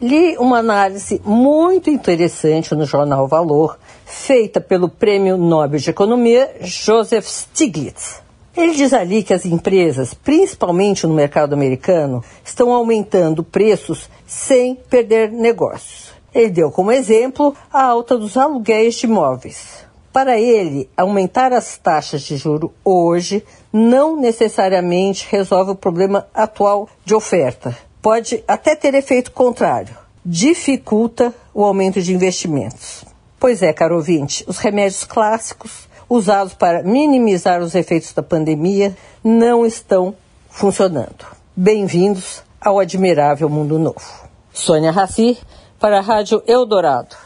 li uma análise muito interessante no jornal Valor, feita pelo Prêmio Nobel de Economia Joseph Stiglitz. Ele diz ali que as empresas, principalmente no mercado americano, estão aumentando preços sem perder negócios. Ele deu como exemplo a alta dos aluguéis de imóveis. Para ele, aumentar as taxas de juro hoje não necessariamente resolve o problema atual de oferta, pode até ter efeito contrário. Dificulta o aumento de investimentos. Pois é, caro ouvinte, os remédios clássicos usados para minimizar os efeitos da pandemia não estão funcionando. Bem-vindos ao admirável mundo novo. Sônia Raci, para a Rádio Eldorado.